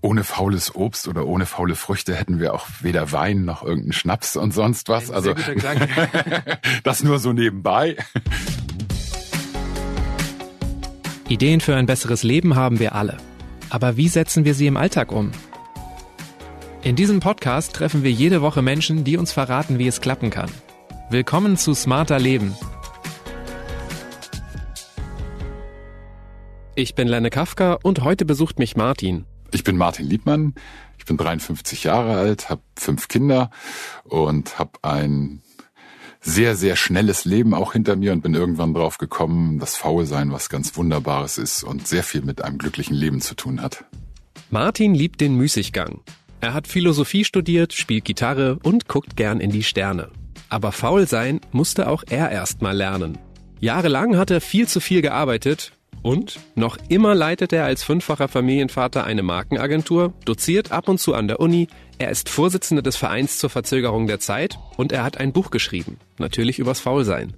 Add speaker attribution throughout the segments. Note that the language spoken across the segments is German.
Speaker 1: ohne faules Obst oder ohne faule Früchte hätten wir auch weder Wein noch irgendeinen Schnaps und sonst was.
Speaker 2: also
Speaker 1: das nur so nebenbei.
Speaker 2: Ideen für ein besseres Leben haben wir alle. Aber wie setzen wir sie im Alltag um? In diesem Podcast treffen wir jede Woche Menschen, die uns verraten, wie es klappen kann. Willkommen zu Smarter Leben. Ich bin Lenne Kafka und heute besucht mich Martin.
Speaker 1: Ich bin Martin Liebmann, ich bin 53 Jahre alt, habe fünf Kinder und habe ein sehr, sehr schnelles Leben auch hinter mir und bin irgendwann drauf gekommen, dass Faulsein was ganz Wunderbares ist und sehr viel mit einem glücklichen Leben zu tun hat.
Speaker 2: Martin liebt den Müßiggang. Er hat Philosophie studiert, spielt Gitarre und guckt gern in die Sterne. Aber faul sein musste auch er erst mal lernen. Jahrelang hat er viel zu viel gearbeitet, und noch immer leitet er als fünffacher Familienvater eine Markenagentur, doziert ab und zu an der Uni, er ist Vorsitzender des Vereins zur Verzögerung der Zeit und er hat ein Buch geschrieben, natürlich übers Faulsein.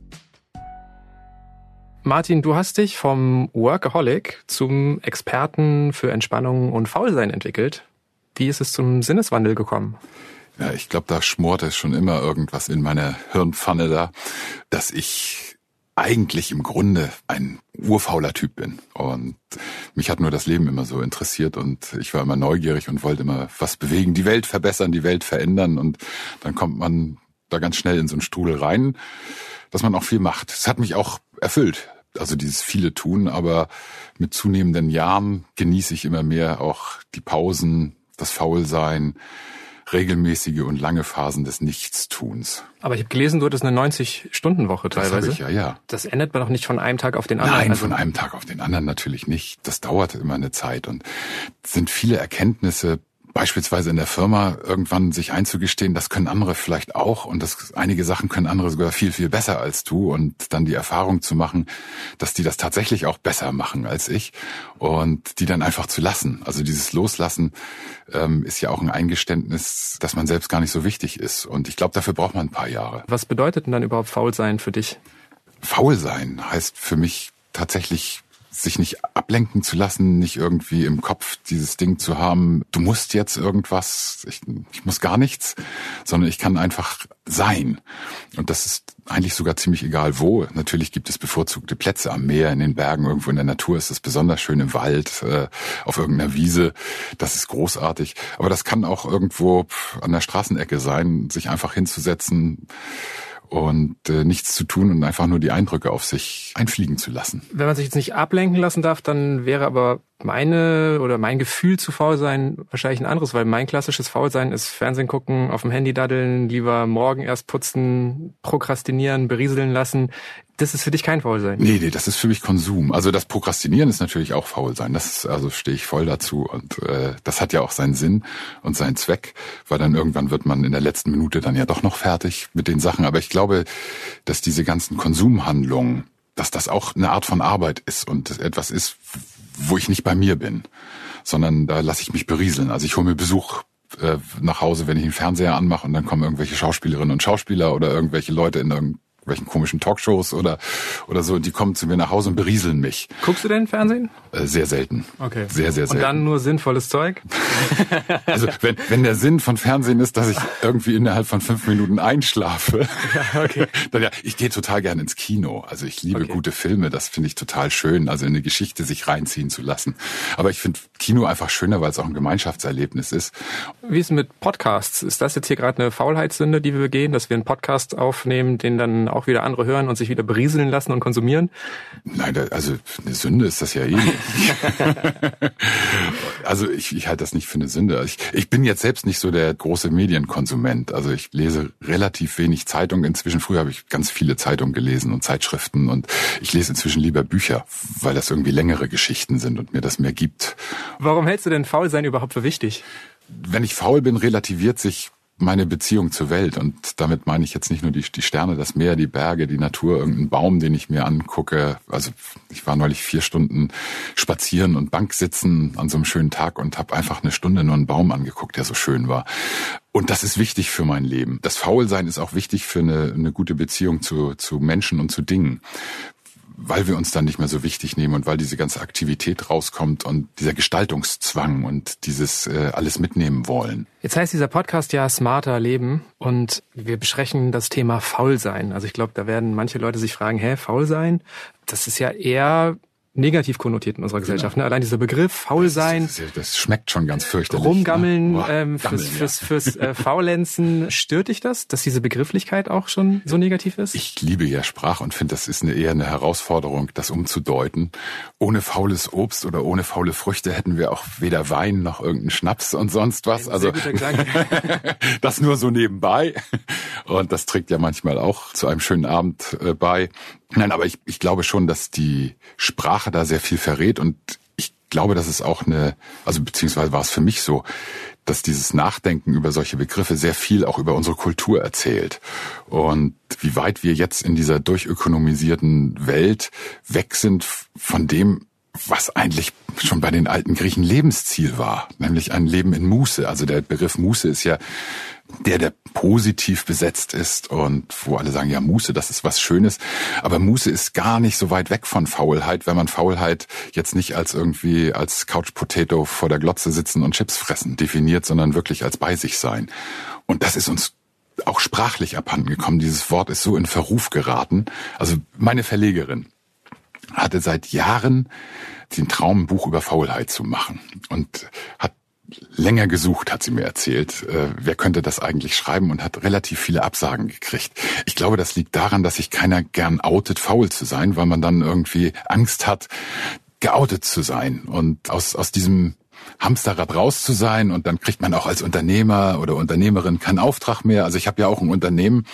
Speaker 2: Martin, du hast dich vom Workaholic zum Experten für Entspannung und Faulsein entwickelt. Wie ist es zum Sinneswandel gekommen?
Speaker 1: Ja, ich glaube, da schmort schon immer irgendwas in meiner Hirnpfanne da, dass ich eigentlich im Grunde ein urfauler Typ bin. Und mich hat nur das Leben immer so interessiert und ich war immer neugierig und wollte immer was bewegen, die Welt verbessern, die Welt verändern. Und dann kommt man da ganz schnell in so einen Strudel rein, dass man auch viel macht. Es hat mich auch erfüllt. Also dieses viele tun, aber mit zunehmenden Jahren genieße ich immer mehr auch die Pausen, das Faulsein, regelmäßige und lange Phasen des Nichtstuns.
Speaker 2: Aber ich habe gelesen, du hattest eine 90-Stunden-Woche teilweise.
Speaker 1: Das ich, ja, ja.
Speaker 2: Das ändert man doch nicht von einem Tag auf den anderen.
Speaker 1: Nein, also von einem Tag auf den anderen natürlich nicht. Das dauert immer eine Zeit und sind viele Erkenntnisse beispielsweise in der Firma irgendwann sich einzugestehen, das können andere vielleicht auch und das, einige Sachen können andere sogar viel, viel besser als du und dann die Erfahrung zu machen, dass die das tatsächlich auch besser machen als ich und die dann einfach zu lassen. Also dieses Loslassen ähm, ist ja auch ein Eingeständnis, dass man selbst gar nicht so wichtig ist und ich glaube, dafür braucht man ein paar Jahre.
Speaker 2: Was bedeutet denn dann überhaupt faul sein für dich?
Speaker 1: Faul sein heißt für mich tatsächlich sich nicht ablenken zu lassen, nicht irgendwie im Kopf dieses Ding zu haben, du musst jetzt irgendwas, ich, ich muss gar nichts, sondern ich kann einfach sein. Und das ist eigentlich sogar ziemlich egal wo. Natürlich gibt es bevorzugte Plätze am Meer, in den Bergen, irgendwo in der Natur ist es besonders schön im Wald, äh, auf irgendeiner Wiese. Das ist großartig. Aber das kann auch irgendwo an der Straßenecke sein, sich einfach hinzusetzen und äh, nichts zu tun und einfach nur die Eindrücke auf sich einfliegen zu lassen.
Speaker 2: Wenn man sich jetzt nicht ablenken lassen darf, dann wäre aber meine oder mein Gefühl zu faul sein wahrscheinlich ein anderes, weil mein klassisches Faulsein ist Fernsehen gucken, auf dem Handy daddeln, lieber morgen erst putzen, prokrastinieren, berieseln lassen. Das ist für dich kein Faulsein.
Speaker 1: Nee, nee, das ist für mich Konsum. Also das Prokrastinieren ist natürlich auch Faulsein. Das also stehe ich voll dazu und äh, das hat ja auch seinen Sinn und seinen Zweck, weil dann irgendwann wird man in der letzten Minute dann ja doch noch fertig mit den Sachen. Aber ich glaube, dass diese ganzen Konsumhandlungen, dass das auch eine Art von Arbeit ist und etwas ist, wo ich nicht bei mir bin, sondern da lasse ich mich berieseln. Also ich hole mir Besuch äh, nach Hause, wenn ich den Fernseher anmache und dann kommen irgendwelche Schauspielerinnen und Schauspieler oder irgendwelche Leute in irgendwelchen komischen Talkshows oder oder so, die kommen zu mir nach Hause und berieseln mich.
Speaker 2: Guckst du denn Fernsehen?
Speaker 1: Äh, sehr selten.
Speaker 2: Okay.
Speaker 1: Sehr, sehr selten.
Speaker 2: Und dann nur sinnvolles Zeug?
Speaker 1: also wenn, wenn der Sinn von Fernsehen ist, dass ich irgendwie innerhalb von fünf Minuten einschlafe, ja, okay. dann ja, ich gehe total gerne ins Kino. Also ich liebe okay. gute Filme, das finde ich total schön, also in eine Geschichte sich reinziehen zu lassen. Aber ich finde Kino einfach schöner, weil es auch ein Gemeinschaftserlebnis ist.
Speaker 2: Wie ist es mit Podcasts? Ist das jetzt hier gerade eine Faulheitssünde, die wir begehen, dass wir einen Podcast aufnehmen, den dann auch wieder andere hören und sich wieder berieseln lassen und konsumieren?
Speaker 1: Nein, also eine Sünde ist das ja eh also ich, ich halte das nicht für eine Sünde. Ich, ich bin jetzt selbst nicht so der große Medienkonsument. Also ich lese relativ wenig Zeitung inzwischen. Früher habe ich ganz viele Zeitungen gelesen und Zeitschriften und ich lese inzwischen lieber Bücher, weil das irgendwie längere Geschichten sind und mir das mehr gibt.
Speaker 2: Warum hältst du denn Faulsein überhaupt für wichtig?
Speaker 1: Wenn ich faul bin, relativiert sich meine Beziehung zur Welt. Und damit meine ich jetzt nicht nur die, die Sterne, das Meer, die Berge, die Natur, irgendeinen Baum, den ich mir angucke. Also ich war neulich vier Stunden spazieren und Bank sitzen an so einem schönen Tag und habe einfach eine Stunde nur einen Baum angeguckt, der so schön war. Und das ist wichtig für mein Leben. Das Faulsein ist auch wichtig für eine, eine gute Beziehung zu, zu Menschen und zu Dingen weil wir uns dann nicht mehr so wichtig nehmen und weil diese ganze Aktivität rauskommt und dieser Gestaltungszwang und dieses äh, alles mitnehmen wollen.
Speaker 2: Jetzt heißt dieser Podcast ja Smarter Leben und wir besprechen das Thema Faulsein. Also ich glaube, da werden manche Leute sich fragen, hä, faul sein? Das ist ja eher negativ konnotiert in unserer Gesellschaft. Genau. Ne? Allein dieser Begriff, faul sein.
Speaker 1: Das, das, das, schmeckt schon ganz fürchterlich.
Speaker 2: Rumgammeln, ne? Boah, ähm, fürs, Gammeln, fürs, fürs, äh, Faulenzen. Stört dich das, dass diese Begrifflichkeit auch schon so negativ ist?
Speaker 1: Ich liebe ja Sprache und finde, das ist eine, eher eine Herausforderung, das umzudeuten. Ohne faules Obst oder ohne faule Früchte hätten wir auch weder Wein noch irgendeinen Schnaps und sonst was. Ein also das nur so nebenbei. Und das trägt ja manchmal auch zu einem schönen Abend äh, bei. Nein, aber ich, ich glaube schon, dass die Sprache da sehr viel verrät und ich glaube, dass es auch eine, also beziehungsweise war es für mich so, dass dieses Nachdenken über solche Begriffe sehr viel auch über unsere Kultur erzählt. Und wie weit wir jetzt in dieser durchökonomisierten Welt weg sind von dem, was eigentlich schon bei den alten Griechen Lebensziel war, nämlich ein Leben in Muße. Also der Begriff Muße ist ja der, der positiv besetzt ist und wo alle sagen, ja, Muße, das ist was Schönes. Aber Muße ist gar nicht so weit weg von Faulheit, wenn man Faulheit jetzt nicht als irgendwie als Couch Potato vor der Glotze sitzen und Chips fressen definiert, sondern wirklich als bei sich sein. Und das ist uns auch sprachlich abhanden gekommen. Dieses Wort ist so in Verruf geraten. Also meine Verlegerin hatte seit Jahren den Traum, ein Buch über Faulheit zu machen und hat länger gesucht, hat sie mir erzählt. Äh, wer könnte das eigentlich schreiben und hat relativ viele Absagen gekriegt. Ich glaube, das liegt daran, dass sich keiner gern outet, faul zu sein, weil man dann irgendwie Angst hat, geoutet zu sein. Und aus, aus diesem Hamsterrad raus zu sein und dann kriegt man auch als Unternehmer oder Unternehmerin keinen Auftrag mehr. Also ich habe ja auch ein Unternehmen,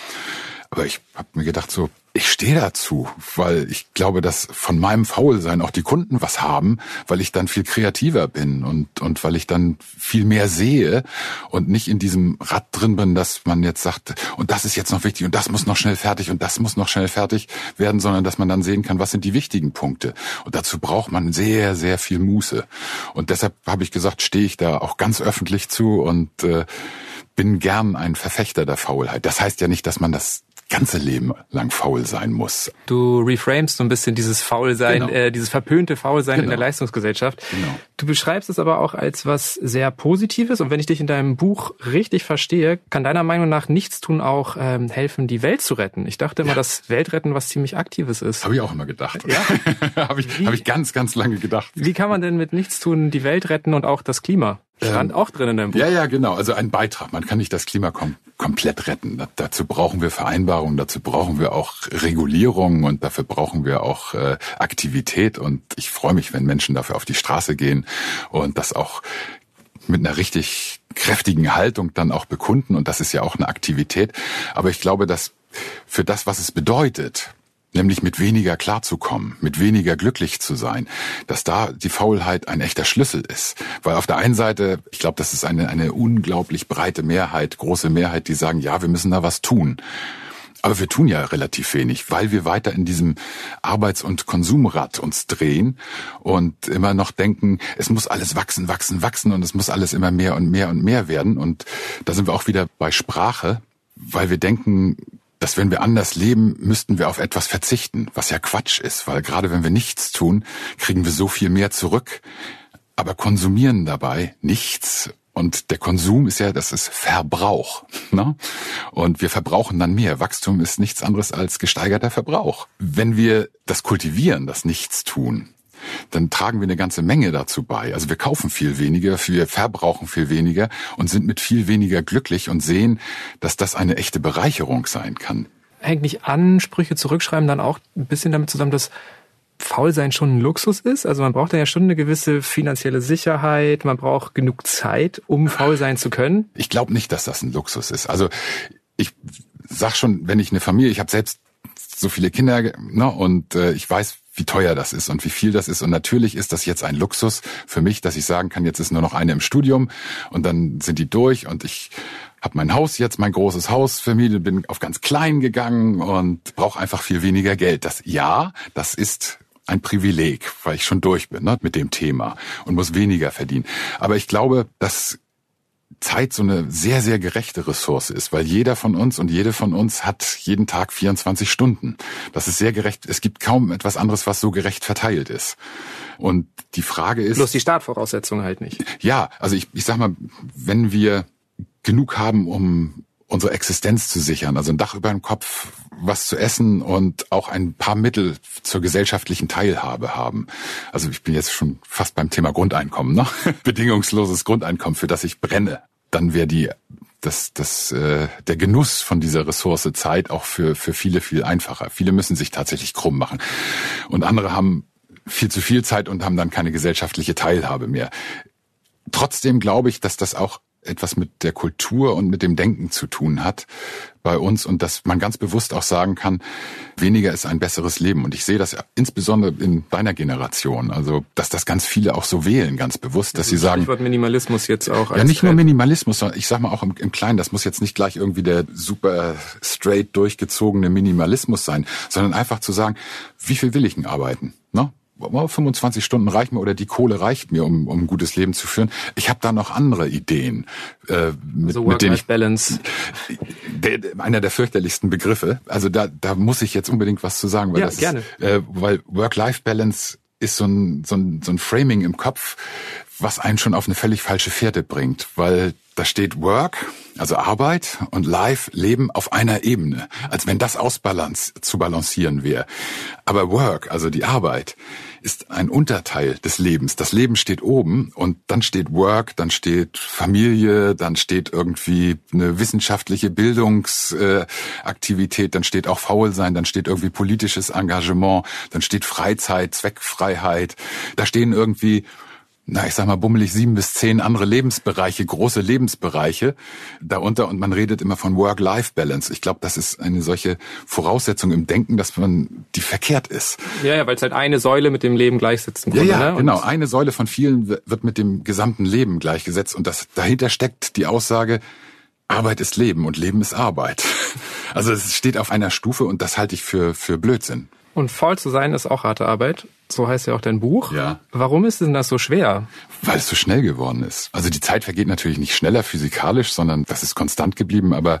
Speaker 1: aber ich habe mir gedacht, so ich stehe dazu, weil ich glaube, dass von meinem Faulsein auch die Kunden was haben, weil ich dann viel kreativer bin und, und weil ich dann viel mehr sehe und nicht in diesem Rad drin bin, dass man jetzt sagt, und das ist jetzt noch wichtig und das muss noch schnell fertig und das muss noch schnell fertig werden, sondern dass man dann sehen kann, was sind die wichtigen Punkte. Und dazu braucht man sehr, sehr viel Muße. Und deshalb habe ich gesagt, stehe ich da auch ganz öffentlich zu und äh, bin gern ein Verfechter der Faulheit. Das heißt ja nicht, dass man das ganze Leben lang faul sein muss.
Speaker 2: Du reframest so ein bisschen dieses Faulsein, genau. äh, dieses verpönte Faulsein genau. in der genau. Leistungsgesellschaft. Genau. Du beschreibst es aber auch als was sehr Positives und wenn ich dich in deinem Buch richtig verstehe, kann deiner Meinung nach nichts tun auch ähm, helfen, die Welt zu retten. Ich dachte immer, ja. dass Weltretten was ziemlich Aktives ist.
Speaker 1: Habe ich auch immer gedacht. Ja? Habe ich, hab ich ganz, ganz lange gedacht.
Speaker 2: Wie kann man denn mit nichts tun die Welt retten und auch das Klima? Stand ähm, auch drin in deinem Buch.
Speaker 1: Ja, ja, genau. Also ein Beitrag. Man kann nicht das Klima kom komplett retten. Da, dazu brauchen wir Vereinbarungen, dazu brauchen wir auch Regulierungen und dafür brauchen wir auch äh, Aktivität. Und ich freue mich, wenn Menschen dafür auf die Straße gehen und das auch mit einer richtig kräftigen Haltung dann auch bekunden. Und das ist ja auch eine Aktivität. Aber ich glaube, dass für das, was es bedeutet, nämlich mit weniger klarzukommen, mit weniger glücklich zu sein, dass da die Faulheit ein echter Schlüssel ist. Weil auf der einen Seite, ich glaube, das ist eine, eine unglaublich breite Mehrheit, große Mehrheit, die sagen, ja, wir müssen da was tun. Aber wir tun ja relativ wenig, weil wir weiter in diesem Arbeits- und Konsumrad uns drehen und immer noch denken, es muss alles wachsen, wachsen, wachsen und es muss alles immer mehr und mehr und mehr werden. Und da sind wir auch wieder bei Sprache, weil wir denken, dass wenn wir anders leben, müssten wir auf etwas verzichten, was ja Quatsch ist, weil gerade wenn wir nichts tun, kriegen wir so viel mehr zurück, aber konsumieren dabei nichts. Und der Konsum ist ja, das ist Verbrauch. Ne? Und wir verbrauchen dann mehr. Wachstum ist nichts anderes als gesteigerter Verbrauch. Wenn wir das kultivieren, das Nichtstun, dann tragen wir eine ganze Menge dazu bei. Also wir kaufen viel weniger, wir verbrauchen viel weniger und sind mit viel weniger glücklich und sehen, dass das eine echte Bereicherung sein kann.
Speaker 2: Hängt nicht Ansprüche zurückschreiben dann auch ein bisschen damit zusammen, dass Faulsein schon ein Luxus ist? Also man braucht dann ja schon eine gewisse finanzielle Sicherheit, man braucht genug Zeit, um faul sein zu können.
Speaker 1: Ich glaube nicht, dass das ein Luxus ist. Also ich sag schon, wenn ich eine Familie, ich habe selbst so viele Kinder ne, und äh, ich weiß, wie teuer das ist und wie viel das ist. Und natürlich ist das jetzt ein Luxus für mich, dass ich sagen kann, jetzt ist nur noch eine im Studium und dann sind die durch und ich habe mein Haus jetzt, mein großes Haus, Familie, bin auf ganz klein gegangen und brauche einfach viel weniger Geld. Das ja, das ist ein Privileg, weil ich schon durch bin ne, mit dem Thema und muss weniger verdienen. Aber ich glaube, dass Zeit so eine sehr, sehr gerechte Ressource ist, weil jeder von uns und jede von uns hat jeden Tag 24 Stunden. Das ist sehr gerecht. Es gibt kaum etwas anderes, was so gerecht verteilt ist. Und die Frage ist.
Speaker 2: Bloß die Startvoraussetzungen halt nicht.
Speaker 1: Ja, also ich, ich sag mal, wenn wir genug haben, um unsere Existenz zu sichern, also ein Dach über dem Kopf, was zu essen und auch ein paar Mittel zur gesellschaftlichen Teilhabe haben. Also ich bin jetzt schon fast beim Thema Grundeinkommen, ne? Bedingungsloses Grundeinkommen, für das ich brenne. Dann wäre die das, das, äh, der Genuss von dieser Ressource Zeit auch für, für viele viel einfacher. Viele müssen sich tatsächlich krumm machen. Und andere haben viel zu viel Zeit und haben dann keine gesellschaftliche Teilhabe mehr. Trotzdem glaube ich, dass das auch etwas mit der Kultur und mit dem Denken zu tun hat bei uns und dass man ganz bewusst auch sagen kann, weniger ist ein besseres Leben. Und ich sehe das insbesondere in deiner Generation, also dass das ganz viele auch so wählen, ganz bewusst, dass sie sagen.
Speaker 2: Stichwort Minimalismus jetzt auch.
Speaker 1: ja, nicht nur Minimalismus, sondern ich sag mal auch im, im Kleinen, das muss jetzt nicht gleich irgendwie der super straight durchgezogene Minimalismus sein, sondern einfach zu sagen, wie viel will ich denn arbeiten? Ne? 25 Stunden reichen mir oder die Kohle reicht mir, um, um ein gutes Leben zu führen. Ich habe da noch andere Ideen.
Speaker 2: Äh, mit, so mit denen ich, Balance.
Speaker 1: Der, einer der fürchterlichsten Begriffe. Also da, da muss ich jetzt unbedingt was zu sagen, weil
Speaker 2: ja,
Speaker 1: das
Speaker 2: gerne.
Speaker 1: Ist, äh, weil Work-Life-Balance ist so ein, so, ein, so ein Framing im Kopf, was einen schon auf eine völlig falsche Fährte bringt, weil da steht Work, also Arbeit und Life, Leben auf einer Ebene, als wenn das ausbalance, zu balancieren wäre. Aber Work, also die Arbeit, ist ein Unterteil des Lebens. Das Leben steht oben und dann steht Work, dann steht Familie, dann steht irgendwie eine wissenschaftliche Bildungsaktivität, dann steht auch Faulsein, dann steht irgendwie politisches Engagement, dann steht Freizeit, Zweckfreiheit. Da stehen irgendwie na, ich sag mal, bummelig sieben bis zehn andere Lebensbereiche, große Lebensbereiche darunter und man redet immer von Work-Life-Balance. Ich glaube, das ist eine solche Voraussetzung im Denken, dass man die verkehrt ist.
Speaker 2: Ja, ja weil es halt eine Säule mit dem Leben gleichsetzt.
Speaker 1: Ja, ja, ne? genau. Eine Säule von vielen wird mit dem gesamten Leben gleichgesetzt und das dahinter steckt die Aussage, Arbeit ist Leben und Leben ist Arbeit. Also es steht auf einer Stufe und das halte ich für, für Blödsinn.
Speaker 2: Und faul zu sein ist auch harte Arbeit. So heißt ja auch dein Buch.
Speaker 1: Ja.
Speaker 2: Warum ist denn das so schwer?
Speaker 1: Weil es so schnell geworden ist. Also die Zeit vergeht natürlich nicht schneller physikalisch, sondern das ist konstant geblieben, aber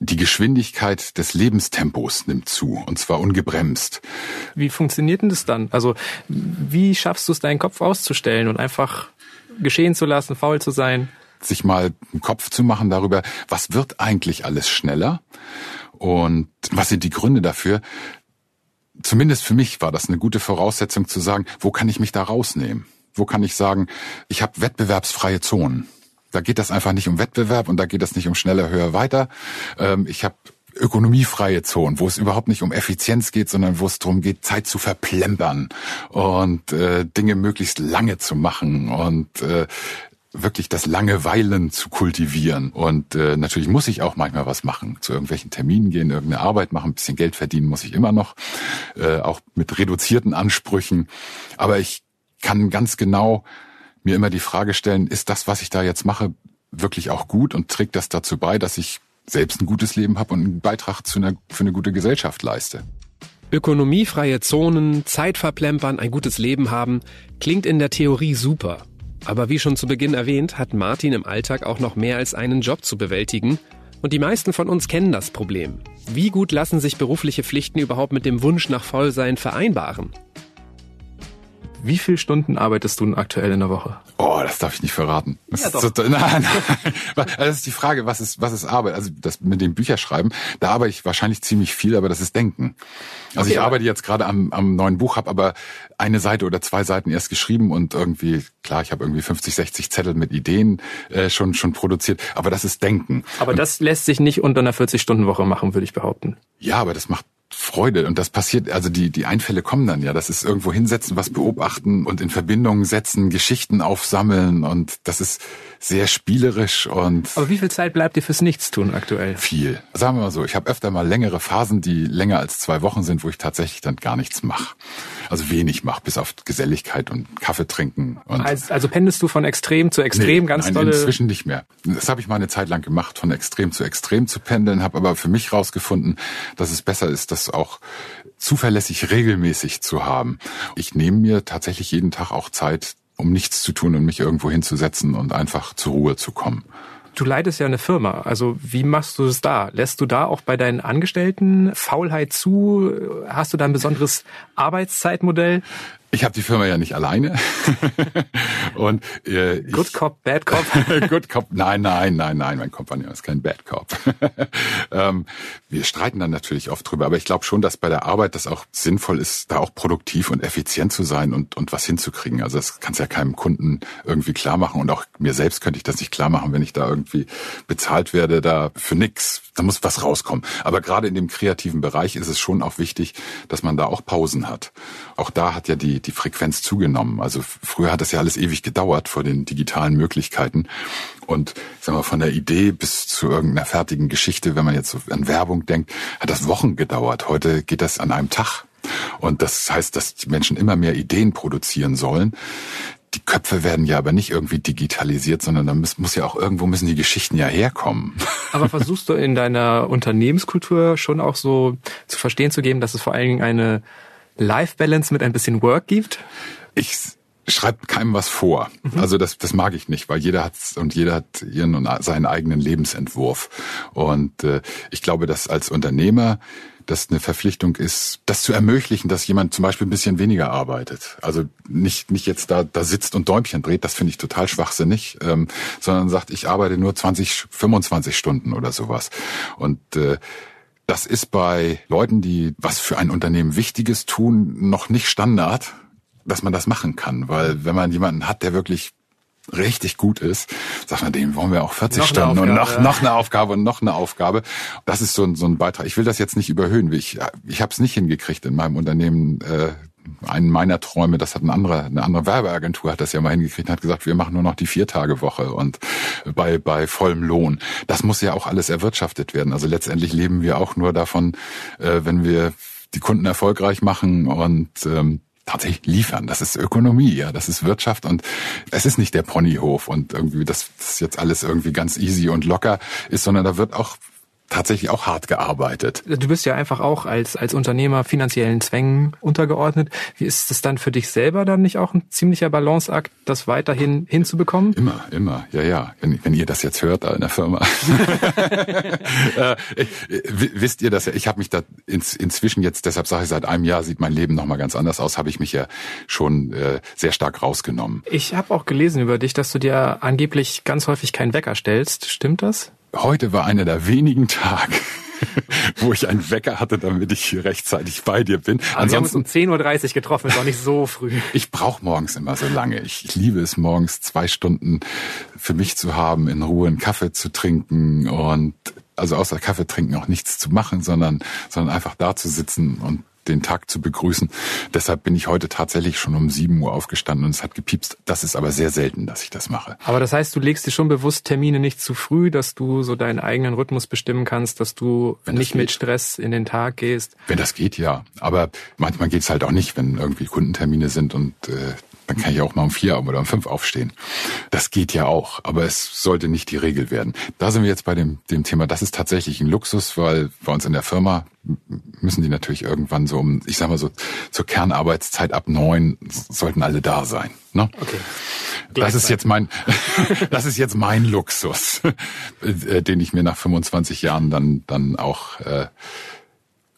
Speaker 1: die Geschwindigkeit des Lebenstempos nimmt zu, und zwar ungebremst.
Speaker 2: Wie funktioniert denn das dann? Also wie schaffst du es, deinen Kopf auszustellen und einfach geschehen zu lassen, faul zu sein?
Speaker 1: Sich mal einen Kopf zu machen darüber, was wird eigentlich alles schneller? Und was sind die Gründe dafür? Zumindest für mich war das eine gute Voraussetzung zu sagen, wo kann ich mich da rausnehmen? Wo kann ich sagen, ich habe wettbewerbsfreie Zonen? Da geht das einfach nicht um Wettbewerb und da geht das nicht um schneller, höher, weiter. Ähm, ich habe ökonomiefreie Zonen, wo es überhaupt nicht um Effizienz geht, sondern wo es darum geht, Zeit zu verplempern und äh, Dinge möglichst lange zu machen und äh, wirklich das Langeweilen zu kultivieren. Und äh, natürlich muss ich auch manchmal was machen, zu irgendwelchen Terminen gehen, irgendeine Arbeit machen, ein bisschen Geld verdienen muss ich immer noch, äh, auch mit reduzierten Ansprüchen. Aber ich kann ganz genau mir immer die Frage stellen, ist das, was ich da jetzt mache, wirklich auch gut und trägt das dazu bei, dass ich selbst ein gutes Leben habe und einen Beitrag zu einer, für eine gute Gesellschaft leiste.
Speaker 2: Ökonomiefreie Zonen, Zeit verplempern, ein gutes Leben haben, klingt in der Theorie super. Aber wie schon zu Beginn erwähnt, hat Martin im Alltag auch noch mehr als einen Job zu bewältigen. Und die meisten von uns kennen das Problem. Wie gut lassen sich berufliche Pflichten überhaupt mit dem Wunsch nach Vollsein vereinbaren? Wie viele Stunden arbeitest du aktuell in der Woche?
Speaker 1: Oh, das darf ich nicht verraten. Das,
Speaker 2: ja,
Speaker 1: ist, so, nein, nein. das ist die Frage, was ist, was ist Arbeit? Also das mit dem Bücherschreiben, da arbeite ich wahrscheinlich ziemlich viel, aber das ist Denken. Also okay, ich arbeite jetzt gerade am, am neuen Buch, habe aber eine Seite oder zwei Seiten erst geschrieben und irgendwie, klar, ich habe irgendwie 50, 60 Zettel mit Ideen äh, schon, schon produziert, aber das ist Denken.
Speaker 2: Aber und, das lässt sich nicht unter einer 40-Stunden-Woche machen, würde ich behaupten.
Speaker 1: Ja, aber das macht Freude. Und das passiert, also die, die Einfälle kommen dann ja. Das ist irgendwo hinsetzen, was beobachten und in Verbindung setzen, Geschichten aufsammeln. Und das ist sehr spielerisch und.
Speaker 2: Aber wie viel Zeit bleibt dir fürs Nichtstun aktuell?
Speaker 1: Viel. Sagen wir mal so, ich habe öfter mal längere Phasen, die länger als zwei Wochen sind, wo ich tatsächlich dann gar nichts mache. Also wenig mache, bis auf Geselligkeit und Kaffee trinken. Und
Speaker 2: also, also pendelst du von extrem zu extrem
Speaker 1: nee,
Speaker 2: ganz
Speaker 1: nein,
Speaker 2: dolle?
Speaker 1: inzwischen nicht mehr. Das habe ich mal eine Zeit lang gemacht, von extrem zu extrem zu pendeln, habe aber für mich rausgefunden, dass es besser ist, das auch zuverlässig regelmäßig zu haben. Ich nehme mir tatsächlich jeden Tag auch Zeit, um nichts zu tun und mich irgendwo hinzusetzen und einfach zur Ruhe zu kommen.
Speaker 2: Du leitest ja eine Firma. Also wie machst du es da? Lässt du da auch bei deinen Angestellten Faulheit zu? Hast du da ein besonderes Arbeitszeitmodell?
Speaker 1: Ich habe die Firma ja nicht alleine.
Speaker 2: und äh, Good Cop, Bad Cop.
Speaker 1: Good Cop, nein, nein, nein, nein, mein Kompagnon ist kein Bad Cop. ähm, wir streiten dann natürlich oft drüber, aber ich glaube schon, dass bei der Arbeit das auch sinnvoll ist, da auch produktiv und effizient zu sein und und was hinzukriegen. Also das kannst ja keinem Kunden irgendwie klar machen und auch mir selbst könnte ich das nicht klar machen, wenn ich da irgendwie bezahlt werde, da für nix. Da muss was rauskommen. Aber gerade in dem kreativen Bereich ist es schon auch wichtig, dass man da auch Pausen hat. Auch da hat ja die die Frequenz zugenommen. Also früher hat das ja alles ewig gedauert vor den digitalen Möglichkeiten. Und ich sag mal, von der Idee bis zu irgendeiner fertigen Geschichte, wenn man jetzt so an Werbung denkt, hat das Wochen gedauert. Heute geht das an einem Tag. Und das heißt, dass die Menschen immer mehr Ideen produzieren sollen. Die Köpfe werden ja aber nicht irgendwie digitalisiert, sondern da muss, muss ja auch irgendwo müssen die Geschichten ja herkommen.
Speaker 2: Aber versuchst du in deiner Unternehmenskultur schon auch so zu verstehen zu geben, dass es vor allen Dingen eine Life-Balance mit ein bisschen Work gibt?
Speaker 1: Ich schreibe keinem was vor. Mhm. Also das, das mag ich nicht, weil jeder hat und jeder hat ihren und seinen eigenen Lebensentwurf. Und äh, ich glaube, dass als Unternehmer das eine Verpflichtung ist, das zu ermöglichen, dass jemand zum Beispiel ein bisschen weniger arbeitet. Also nicht, nicht jetzt da, da sitzt und Däumchen dreht, das finde ich total schwachsinnig, ähm, sondern sagt, ich arbeite nur 20, 25 Stunden oder sowas. Und äh, das ist bei Leuten, die was für ein Unternehmen Wichtiges tun, noch nicht Standard, dass man das machen kann. Weil wenn man jemanden hat, der wirklich richtig gut ist, sagt man, dem wollen wir auch 40 noch Stunden und noch, noch eine Aufgabe und noch eine Aufgabe. Das ist so ein, so ein Beitrag. Ich will das jetzt nicht überhöhen. Ich, ich habe es nicht hingekriegt in meinem Unternehmen, äh, einen meiner Träume, das hat ein anderer, eine andere Werbeagentur hat das ja mal hingekriegt hat gesagt, wir machen nur noch die Viertagewoche und bei, bei vollem Lohn. Das muss ja auch alles erwirtschaftet werden. Also letztendlich leben wir auch nur davon, äh, wenn wir die Kunden erfolgreich machen und ähm, tatsächlich liefern. Das ist Ökonomie, ja, das ist Wirtschaft und es ist nicht der Ponyhof und irgendwie, dass das jetzt alles irgendwie ganz easy und locker ist, sondern da wird auch tatsächlich auch hart gearbeitet.
Speaker 2: Du bist ja einfach auch als, als Unternehmer finanziellen Zwängen untergeordnet. Wie ist es dann für dich selber dann nicht auch ein ziemlicher Balanceakt, das weiterhin hinzubekommen?
Speaker 1: Immer, immer, ja, ja. Wenn, wenn ihr das jetzt hört da in der Firma. äh, wisst ihr das ja, ich habe mich da ins, inzwischen jetzt, deshalb sage ich, seit einem Jahr sieht mein Leben nochmal ganz anders aus, habe ich mich ja schon äh, sehr stark rausgenommen.
Speaker 2: Ich habe auch gelesen über dich, dass du dir angeblich ganz häufig keinen Wecker stellst. Stimmt das?
Speaker 1: Heute war einer der wenigen Tage, wo ich einen Wecker hatte, damit ich rechtzeitig bei dir bin.
Speaker 2: Aber Ansonsten wir haben uns um 10.30 Uhr getroffen, ist auch nicht so früh.
Speaker 1: Ich brauche morgens immer so lange. Ich, ich, liebe es morgens zwei Stunden für mich zu haben, in Ruhe einen Kaffee zu trinken und also außer Kaffee trinken auch nichts zu machen, sondern, sondern einfach da zu sitzen und den Tag zu begrüßen. Deshalb bin ich heute tatsächlich schon um 7 Uhr aufgestanden und es hat gepiepst. Das ist aber sehr selten, dass ich das mache.
Speaker 2: Aber das heißt, du legst dir schon bewusst Termine nicht zu früh, dass du so deinen eigenen Rhythmus bestimmen kannst, dass du nicht geht. mit Stress in den Tag gehst?
Speaker 1: Wenn das geht, ja. Aber manchmal geht's halt auch nicht, wenn irgendwie Kundentermine sind und äh, dann kann ich auch mal um vier oder um fünf aufstehen. Das geht ja auch, aber es sollte nicht die Regel werden. Da sind wir jetzt bei dem, dem Thema, das ist tatsächlich ein Luxus, weil bei uns in der Firma müssen die natürlich irgendwann so um, ich sag mal so, zur Kernarbeitszeit ab neun sollten alle da sein. Ne? Okay. Das ist jetzt mein, das ist jetzt mein Luxus, äh, den ich mir nach 25 Jahren dann, dann auch äh,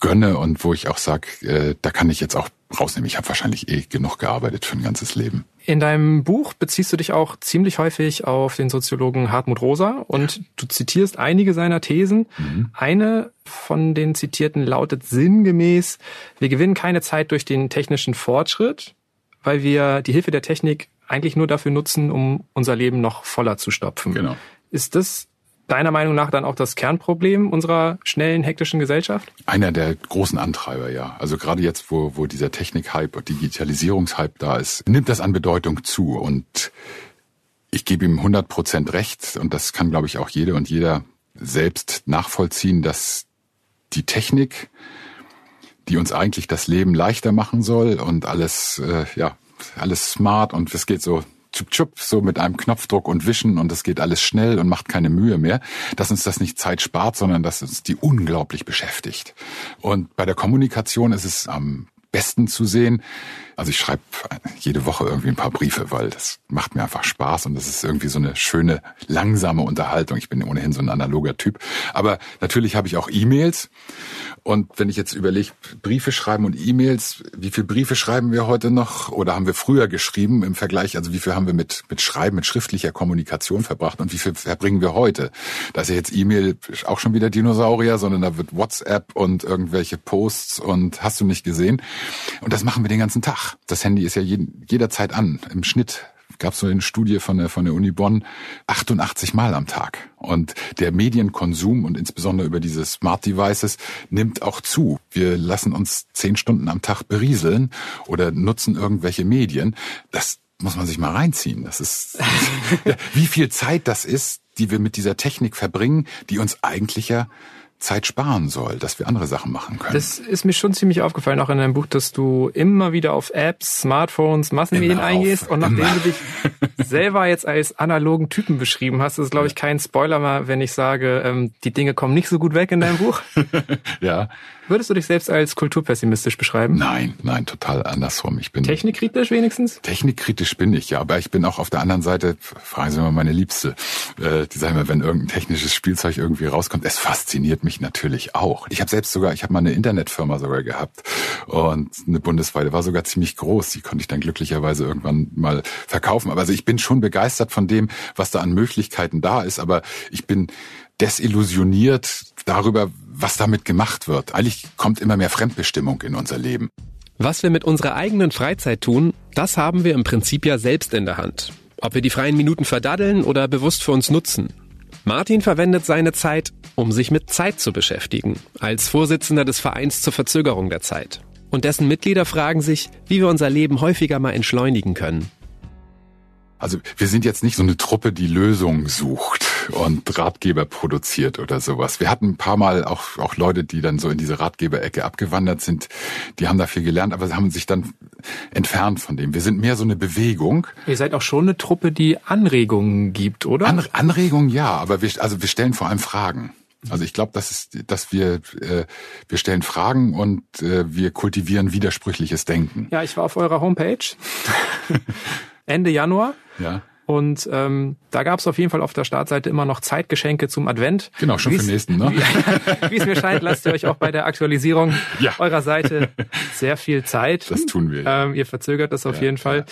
Speaker 1: gönne und wo ich auch sage, äh, da kann ich jetzt auch rausnehmen. Ich habe wahrscheinlich eh genug gearbeitet für ein ganzes Leben.
Speaker 2: In deinem Buch beziehst du dich auch ziemlich häufig auf den Soziologen Hartmut Rosa und du zitierst einige seiner Thesen. Mhm. Eine von den zitierten lautet sinngemäß, wir gewinnen keine Zeit durch den technischen Fortschritt, weil wir die Hilfe der Technik eigentlich nur dafür nutzen, um unser Leben noch voller zu stopfen. Genau. Ist das deiner Meinung nach dann auch das Kernproblem unserer schnellen, hektischen Gesellschaft?
Speaker 1: Einer der großen Antreiber, ja. Also gerade jetzt, wo, wo dieser Technik-Hype und Digitalisierungshype da ist, nimmt das an Bedeutung zu. Und ich gebe ihm 100 Prozent recht. Und das kann, glaube ich, auch jede und jeder selbst nachvollziehen, dass die Technik, die uns eigentlich das Leben leichter machen soll und alles, äh, ja, alles smart und es geht so tschup, tschup, so mit einem Knopfdruck und Wischen und es geht alles schnell und macht keine Mühe mehr, dass uns das nicht Zeit spart, sondern dass uns die unglaublich beschäftigt. Und bei der Kommunikation ist es am besten zu sehen, Also ich schreibe jede Woche irgendwie ein paar Briefe, weil das macht mir einfach Spaß und das ist irgendwie so eine schöne, langsame Unterhaltung. Ich bin ohnehin so ein analoger Typ. Aber natürlich habe ich auch E-Mails. Und wenn ich jetzt überlege, Briefe schreiben und E-Mails, wie viele Briefe schreiben wir heute noch oder haben wir früher geschrieben im Vergleich? Also wie viel haben wir mit, mit Schreiben, mit schriftlicher Kommunikation verbracht und wie viel verbringen wir heute? Da ist ja jetzt E-Mail auch schon wieder Dinosaurier, sondern da wird WhatsApp und irgendwelche Posts und hast du nicht gesehen. Und das machen wir den ganzen Tag. Das Handy ist ja jeden, jederzeit an. Im Schnitt gab es so eine Studie von der, von der Uni Bonn, 88 Mal am Tag. Und der Medienkonsum und insbesondere über diese Smart Devices nimmt auch zu. Wir lassen uns zehn Stunden am Tag berieseln oder nutzen irgendwelche Medien. Das muss man sich mal reinziehen. Das ist, wie viel Zeit das ist, die wir mit dieser Technik verbringen, die uns eigentlich ja Zeit sparen soll, dass wir andere Sachen machen können.
Speaker 2: Das ist mir schon ziemlich aufgefallen, auch in deinem Buch, dass du immer wieder auf Apps, Smartphones, Massenmedien immer eingehst auf, und nachdem immer. du dich selber jetzt als analogen Typen beschrieben hast, ist glaube ich kein Spoiler mal, wenn ich sage, ähm, die Dinge kommen nicht so gut weg in deinem Buch.
Speaker 1: ja.
Speaker 2: Würdest du dich selbst als kulturpessimistisch beschreiben?
Speaker 1: Nein, nein, total andersrum. Ich bin
Speaker 2: technikkritisch wenigstens.
Speaker 1: Technikkritisch bin ich ja, aber ich bin auch auf der anderen Seite. Fragen Sie mal meine Liebste. Äh, die sagen mir, wenn irgendein technisches Spielzeug irgendwie rauskommt, es fasziniert mich natürlich auch. Ich habe selbst sogar, ich habe mal eine Internetfirma sogar gehabt und eine bundesweite war sogar ziemlich groß. Die konnte ich dann glücklicherweise irgendwann mal verkaufen. Aber also ich bin schon begeistert von dem, was da an Möglichkeiten da ist. Aber ich bin desillusioniert darüber, was damit gemacht wird. Eigentlich kommt immer mehr Fremdbestimmung in unser Leben.
Speaker 2: Was wir mit unserer eigenen Freizeit tun, das haben wir im Prinzip ja selbst in der Hand. Ob wir die freien Minuten verdaddeln oder bewusst für uns nutzen. Martin verwendet seine Zeit, um sich mit Zeit zu beschäftigen, als Vorsitzender des Vereins zur Verzögerung der Zeit. Und dessen Mitglieder fragen sich, wie wir unser Leben häufiger mal entschleunigen können.
Speaker 1: Also wir sind jetzt nicht so eine Truppe, die Lösungen sucht und Ratgeber produziert oder sowas. Wir hatten ein paar Mal auch, auch Leute, die dann so in diese Ratgeberecke abgewandert sind. Die haben da viel gelernt, aber haben sich dann entfernt von dem. Wir sind mehr so eine Bewegung.
Speaker 2: Ihr seid auch schon eine Truppe, die Anregungen gibt, oder?
Speaker 1: An, Anregungen ja, aber wir, also wir stellen vor allem Fragen. Also ich glaube, das ist, dass wir äh, wir stellen Fragen und äh, wir kultivieren widersprüchliches Denken.
Speaker 2: Ja, ich war auf eurer Homepage Ende Januar.
Speaker 1: Ja.
Speaker 2: Und ähm, da gab es auf jeden Fall auf der Startseite immer noch Zeitgeschenke zum Advent.
Speaker 1: Genau, schon für den nächsten, ne?
Speaker 2: Wie es mir scheint, lasst ihr euch auch bei der Aktualisierung ja. eurer Seite sehr viel Zeit.
Speaker 1: Das tun wir.
Speaker 2: Ähm, ihr verzögert das auf ja, jeden Fall. Ja.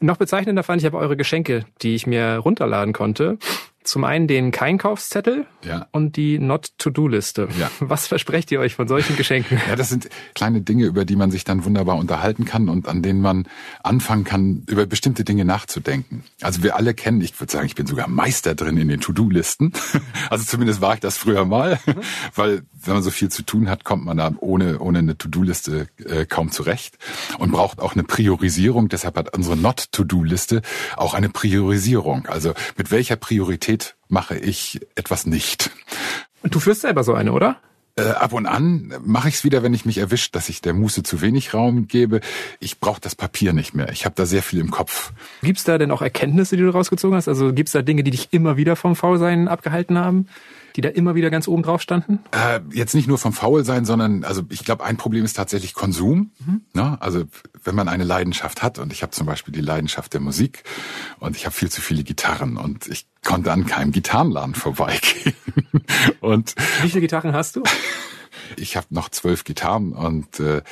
Speaker 2: Noch bezeichnender fand ich aber eure Geschenke, die ich mir runterladen konnte. Zum einen den Keinkaufszettel
Speaker 1: ja.
Speaker 2: und die Not-to-Do-Liste.
Speaker 1: Ja.
Speaker 2: Was versprecht ihr euch von solchen Geschenken?
Speaker 1: Ja, das sind kleine Dinge, über die man sich dann wunderbar unterhalten kann und an denen man anfangen kann, über bestimmte Dinge nachzudenken. Also wir alle kennen, ich würde sagen, ich bin sogar Meister drin in den To-Do-Listen. Also zumindest war ich das früher mal, weil wenn man so viel zu tun hat, kommt man da ohne, ohne eine To-Do-Liste äh, kaum zurecht und braucht auch eine Priorisierung. Deshalb hat unsere Not-To-Do-Liste auch eine Priorisierung. Also mit welcher Priorität mache ich etwas nicht.
Speaker 2: Und du führst selber so eine, oder?
Speaker 1: Äh, ab und an mache ich es wieder, wenn ich mich erwischt, dass ich der Muße zu wenig Raum gebe. Ich brauche das Papier nicht mehr. Ich habe da sehr viel im Kopf.
Speaker 2: Gibt's da denn auch Erkenntnisse, die du rausgezogen hast? Also gibt's da Dinge, die dich immer wieder vom Faulsein abgehalten haben? Die da immer wieder ganz oben drauf standen?
Speaker 1: Äh, jetzt nicht nur vom Faulsein, sondern also ich glaube, ein Problem ist tatsächlich Konsum. Mhm. Ne? Also wenn man eine Leidenschaft hat und ich habe zum Beispiel die Leidenschaft der Musik und ich habe viel zu viele Gitarren und ich konnte an keinem Gitarrenladen vorbeigehen. und
Speaker 2: wie viele Gitarren hast du?
Speaker 1: Ich habe noch zwölf Gitarren und äh,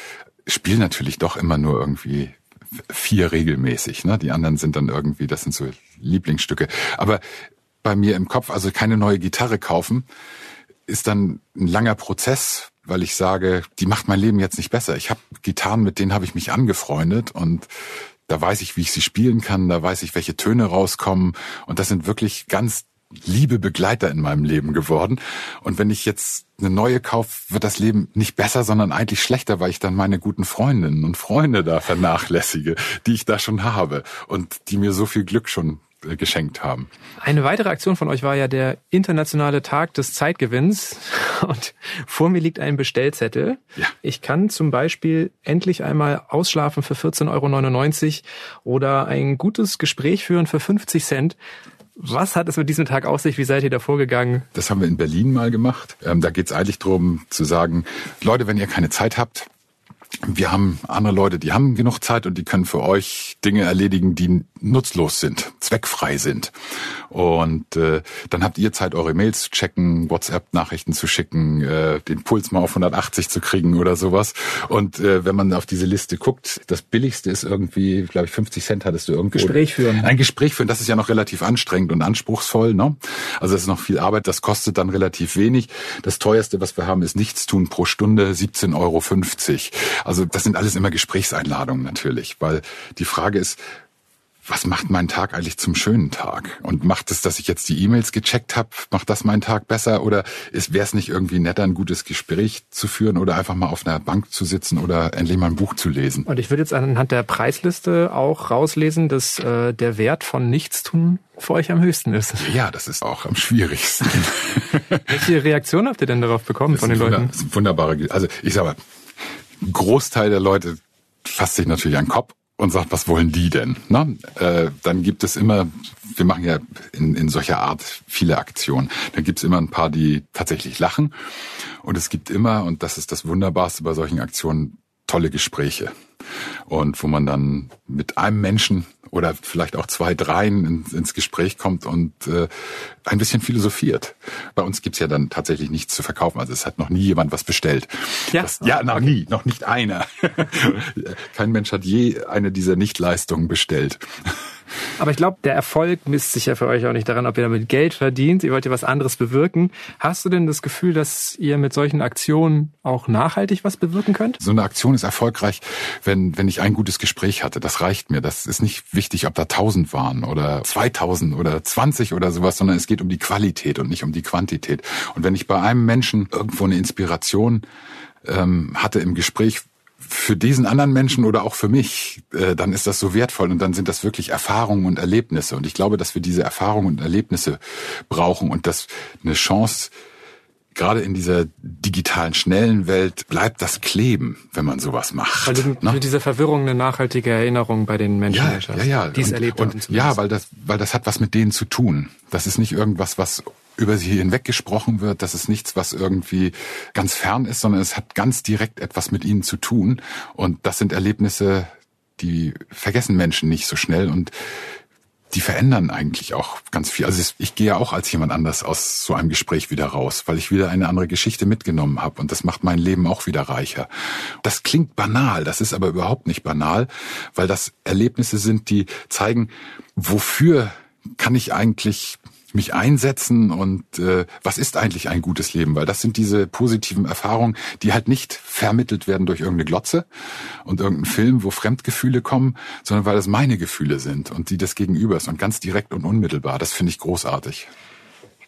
Speaker 1: spiele natürlich doch immer nur irgendwie vier regelmäßig. Ne? Die anderen sind dann irgendwie, das sind so Lieblingsstücke. Aber bei mir im Kopf, also keine neue Gitarre kaufen, ist dann ein langer Prozess, weil ich sage, die macht mein Leben jetzt nicht besser. Ich habe Gitarren, mit denen habe ich mich angefreundet und da weiß ich, wie ich sie spielen kann, da weiß ich, welche Töne rauskommen und das sind wirklich ganz liebe Begleiter in meinem Leben geworden. Und wenn ich jetzt eine neue kaufe, wird das Leben nicht besser, sondern eigentlich schlechter, weil ich dann meine guten Freundinnen und Freunde da vernachlässige, die ich da schon habe und die mir so viel Glück schon geschenkt haben.
Speaker 2: Eine weitere Aktion von euch war ja der internationale Tag des Zeitgewinns und vor mir liegt ein Bestellzettel.
Speaker 1: Ja.
Speaker 2: Ich kann zum Beispiel endlich einmal ausschlafen für 14,99 Euro oder ein gutes Gespräch führen für 50 Cent. Was hat es mit diesem Tag auf sich? Wie seid ihr da vorgegangen?
Speaker 1: Das haben wir in Berlin mal gemacht. Ähm, da geht es eigentlich darum zu sagen, Leute, wenn ihr keine Zeit habt, wir haben andere Leute, die haben genug Zeit und die können für euch Dinge erledigen, die nutzlos sind, zweckfrei sind. Und äh, dann habt ihr Zeit, eure Mails zu checken, WhatsApp-Nachrichten zu schicken, äh, den Puls mal auf 180 zu kriegen oder sowas. Und äh, wenn man auf diese Liste guckt, das Billigste ist irgendwie, glaube ich, 50 Cent hattest du irgendwo.
Speaker 3: Gespräch führen.
Speaker 1: Ein Gespräch führen, das ist ja noch relativ anstrengend und anspruchsvoll. Ne? Also das ist noch viel Arbeit, das kostet dann relativ wenig. Das teuerste, was wir haben, ist Nichtstun pro Stunde, 17,50 Euro. Also das sind alles immer Gesprächseinladungen natürlich, weil die Frage ist, was macht meinen Tag eigentlich zum schönen Tag? Und macht es, dass ich jetzt die E-Mails gecheckt habe, macht das meinen Tag besser? Oder wäre es nicht irgendwie netter, ein gutes Gespräch zu führen oder einfach mal auf einer Bank zu sitzen oder endlich mal ein Buch zu lesen?
Speaker 3: Und ich würde jetzt anhand der Preisliste auch rauslesen, dass äh, der Wert von Nichtstun für euch am höchsten ist.
Speaker 1: Ja, das ist auch am schwierigsten.
Speaker 3: Welche Reaktion habt ihr denn darauf bekommen von den Leuten?
Speaker 1: Das ist wunderbare, also ich sag mal, Großteil der Leute fasst sich natürlich an den Kopf und sagt, was wollen die denn? Na, äh, dann gibt es immer, wir machen ja in, in solcher Art viele Aktionen, dann gibt es immer ein paar, die tatsächlich lachen und es gibt immer, und das ist das Wunderbarste bei solchen Aktionen, tolle Gespräche. Und wo man dann mit einem Menschen oder vielleicht auch zwei, dreien ins, ins Gespräch kommt und äh, ein bisschen philosophiert. Bei uns gibt's ja dann tatsächlich nichts zu verkaufen. Also es hat noch nie jemand was bestellt.
Speaker 3: Ja,
Speaker 1: das, ja noch nie, noch nicht einer. Kein Mensch hat je eine dieser Nichtleistungen bestellt.
Speaker 3: Aber ich glaube, der Erfolg misst sich ja für euch auch nicht daran, ob ihr damit Geld verdient. Ihr wollt ja was anderes bewirken. Hast du denn das Gefühl, dass ihr mit solchen Aktionen auch nachhaltig was bewirken könnt?
Speaker 1: So eine Aktion ist erfolgreich, wenn, wenn ich ein gutes Gespräch hatte. Das reicht mir. Das ist nicht wichtig, ob da 1000 waren oder 2000 oder 20 oder sowas, sondern es geht um die Qualität und nicht um die Quantität. Und wenn ich bei einem Menschen irgendwo eine Inspiration ähm, hatte im Gespräch, für diesen anderen Menschen oder auch für mich, äh, dann ist das so wertvoll und dann sind das wirklich Erfahrungen und Erlebnisse. Und ich glaube, dass wir diese Erfahrungen und Erlebnisse brauchen und dass eine Chance, gerade in dieser digitalen, schnellen Welt, bleibt das kleben, wenn man sowas macht.
Speaker 3: Also mit, ne? dieser Verwirrung eine nachhaltige Erinnerung bei den Menschen,
Speaker 1: ja, ja, ja.
Speaker 3: die es erlebt
Speaker 1: haben. Und, ja, weil das, weil das hat was mit denen zu tun. Das ist nicht irgendwas, was über sie hinweg gesprochen wird. Das ist nichts, was irgendwie ganz fern ist, sondern es hat ganz direkt etwas mit ihnen zu tun. Und das sind Erlebnisse, die vergessen Menschen nicht so schnell und die verändern eigentlich auch ganz viel. Also ich gehe ja auch als jemand anders aus so einem Gespräch wieder raus, weil ich wieder eine andere Geschichte mitgenommen habe und das macht mein Leben auch wieder reicher. Das klingt banal, das ist aber überhaupt nicht banal, weil das Erlebnisse sind, die zeigen, wofür kann ich eigentlich mich einsetzen und äh, was ist eigentlich ein gutes Leben? Weil das sind diese positiven Erfahrungen, die halt nicht vermittelt werden durch irgendeine Glotze und irgendeinen Film, wo Fremdgefühle kommen, sondern weil das meine Gefühle sind und die des Gegenübers und ganz direkt und unmittelbar. Das finde ich großartig.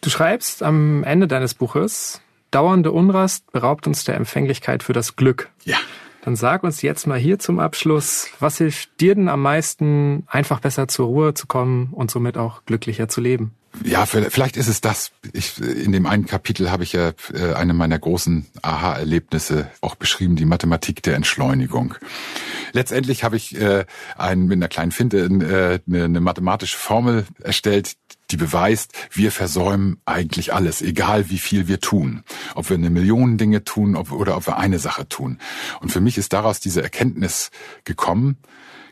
Speaker 3: Du schreibst am Ende deines Buches, dauernde Unrast beraubt uns der Empfänglichkeit für das Glück.
Speaker 1: Ja.
Speaker 3: Dann sag uns jetzt mal hier zum Abschluss, was hilft dir denn am meisten, einfach besser zur Ruhe zu kommen und somit auch glücklicher zu leben?
Speaker 1: Ja, vielleicht ist es das. Ich, in dem einen Kapitel habe ich ja äh, eine meiner großen Aha-Erlebnisse auch beschrieben, die Mathematik der Entschleunigung. Letztendlich habe ich äh, ein, mit einer kleinen Finte äh, eine, eine mathematische Formel erstellt, die beweist, wir versäumen eigentlich alles, egal wie viel wir tun. Ob wir eine Million Dinge tun ob, oder ob wir eine Sache tun. Und für mich ist daraus diese Erkenntnis gekommen,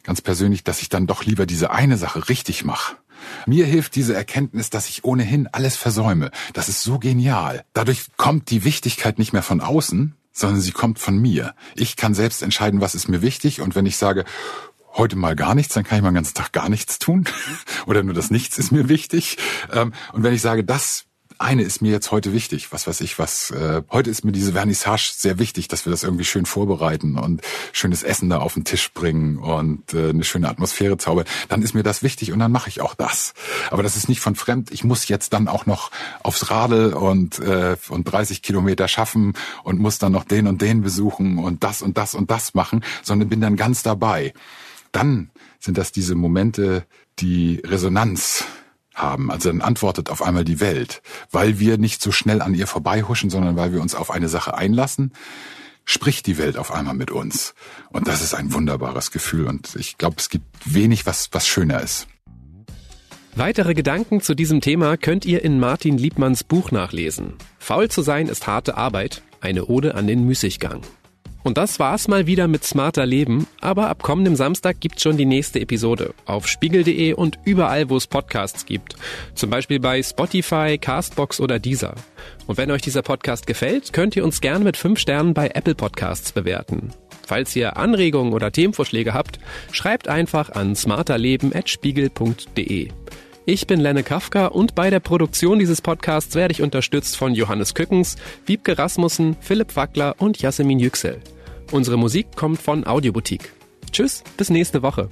Speaker 1: ganz persönlich, dass ich dann doch lieber diese eine Sache richtig mache mir hilft diese Erkenntnis, dass ich ohnehin alles versäume. Das ist so genial. Dadurch kommt die Wichtigkeit nicht mehr von außen, sondern sie kommt von mir. Ich kann selbst entscheiden, was ist mir wichtig. Und wenn ich sage, heute mal gar nichts, dann kann ich mal den ganzen Tag gar nichts tun. Oder nur das Nichts ist mir wichtig. Ähm, und wenn ich sage, das eine ist mir jetzt heute wichtig. Was weiß ich, was äh, heute ist mir diese Vernissage sehr wichtig, dass wir das irgendwie schön vorbereiten und schönes Essen da auf den Tisch bringen und äh, eine schöne Atmosphäre zaubern. Dann ist mir das wichtig und dann mache ich auch das. Aber das ist nicht von fremd. Ich muss jetzt dann auch noch aufs Radl und äh, und 30 Kilometer schaffen und muss dann noch den und den besuchen und das und das und das machen, sondern bin dann ganz dabei. Dann sind das diese Momente, die Resonanz haben. Also dann antwortet auf einmal die Welt, weil wir nicht so schnell an ihr vorbeihuschen, sondern weil wir uns auf eine Sache einlassen, spricht die Welt auf einmal mit uns. Und das ist ein wunderbares Gefühl und ich glaube, es gibt wenig, was, was schöner ist.
Speaker 2: Weitere Gedanken zu diesem Thema könnt ihr in Martin Liebmanns Buch nachlesen. Faul zu sein ist harte Arbeit, eine Ode an den Müßiggang. Und das war's mal wieder mit Smarter Leben, aber ab kommendem Samstag gibt's schon die nächste Episode auf spiegel.de und überall, wo es Podcasts gibt. Zum Beispiel bei Spotify, Castbox oder Deezer. Und wenn euch dieser Podcast gefällt, könnt ihr uns gerne mit fünf Sternen bei Apple Podcasts bewerten. Falls ihr Anregungen oder Themenvorschläge habt, schreibt einfach an smarterleben.spiegel.de. Ich bin Lenne Kafka und bei der Produktion dieses Podcasts werde ich unterstützt von Johannes Kückens, Wiebke Rasmussen, Philipp Wackler und Jasmin Yüksel. Unsere Musik kommt von Audioboutique. Tschüss, bis nächste Woche.